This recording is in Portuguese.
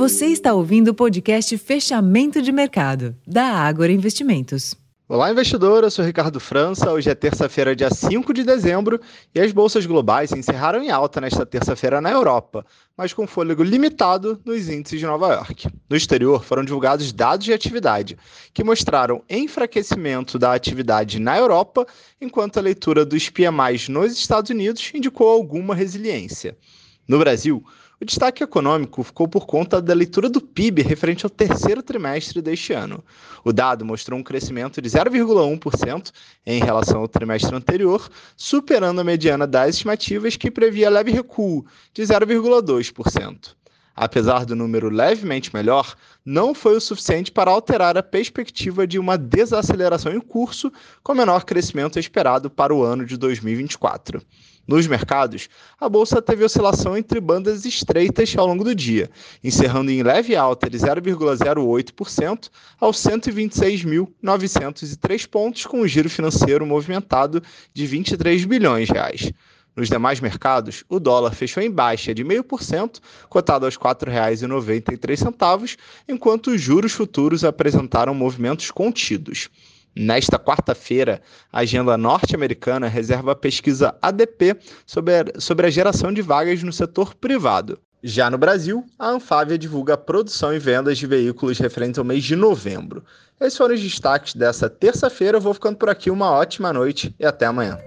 Você está ouvindo o podcast Fechamento de Mercado, da Ágora Investimentos. Olá, investidor. Eu sou Ricardo França. Hoje é terça-feira, dia 5 de dezembro, e as bolsas globais encerraram em alta nesta terça-feira na Europa, mas com fôlego limitado nos índices de Nova York. No exterior, foram divulgados dados de atividade, que mostraram enfraquecimento da atividade na Europa, enquanto a leitura dos PMIs nos Estados Unidos indicou alguma resiliência. No Brasil, o destaque econômico ficou por conta da leitura do PIB referente ao terceiro trimestre deste ano. O dado mostrou um crescimento de 0,1% em relação ao trimestre anterior, superando a mediana das estimativas que previa leve recuo de 0,2%. Apesar do número levemente melhor, não foi o suficiente para alterar a perspectiva de uma desaceleração em curso, com menor crescimento esperado para o ano de 2024. Nos mercados, a bolsa teve oscilação entre bandas estreitas ao longo do dia, encerrando em leve alta de 0,08% aos 126.903 pontos, com um giro financeiro movimentado de 23 bilhões de reais. Nos demais mercados, o dólar fechou em baixa de 0,5%, cotado aos R$ 4,93, enquanto os juros futuros apresentaram movimentos contidos. Nesta quarta-feira, a agenda norte-americana reserva a pesquisa ADP sobre a, sobre a geração de vagas no setor privado. Já no Brasil, a Anfávia divulga a produção e vendas de veículos referentes ao mês de novembro. Esses foram os destaques dessa terça-feira. Eu vou ficando por aqui. Uma ótima noite e até amanhã.